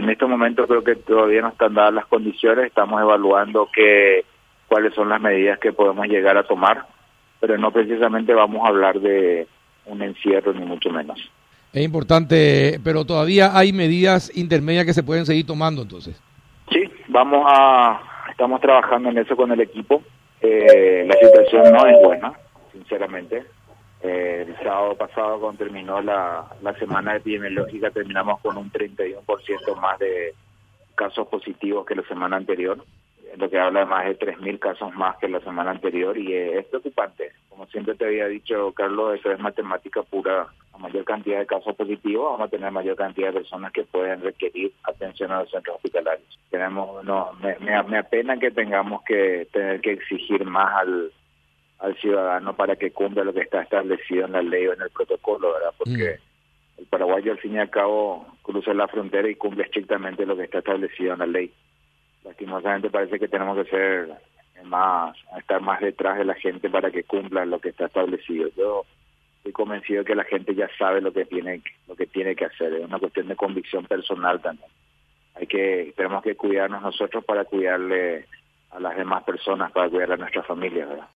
en estos momentos creo que todavía no están dadas las condiciones, estamos evaluando que, cuáles son las medidas que podemos llegar a tomar, pero no precisamente vamos a hablar de un encierro ni mucho menos. Es importante, pero todavía hay medidas intermedias que se pueden seguir tomando entonces. Sí, vamos a, estamos trabajando en eso con el equipo. Eh, la situación no es buena, sinceramente. Eh, el sábado pasado, cuando terminó la, la semana epidemiológica, terminamos con un 31% más de casos positivos que la semana anterior, lo que habla de más de 3.000 casos más que la semana anterior y es preocupante. Como siempre te había dicho, Carlos, eso es matemática pura. A mayor cantidad de casos positivos, vamos a tener mayor cantidad de personas que pueden requerir atención a los centros hospitalarios. Tenemos, no, me, me, me apena que tengamos que tener que exigir más al al ciudadano para que cumpla lo que está establecido en la ley o en el protocolo, ¿verdad? Porque el paraguayo al fin y al cabo cruza la frontera y cumple estrictamente lo que está establecido en la ley. Lastimosamente parece que tenemos que ser más, estar más detrás de la gente para que cumpla lo que está establecido. Yo estoy convencido que la gente ya sabe lo que tiene, lo que tiene que hacer. Es una cuestión de convicción personal también. Hay que, tenemos que cuidarnos nosotros para cuidarle a las demás personas, para cuidar a nuestra familia, ¿verdad?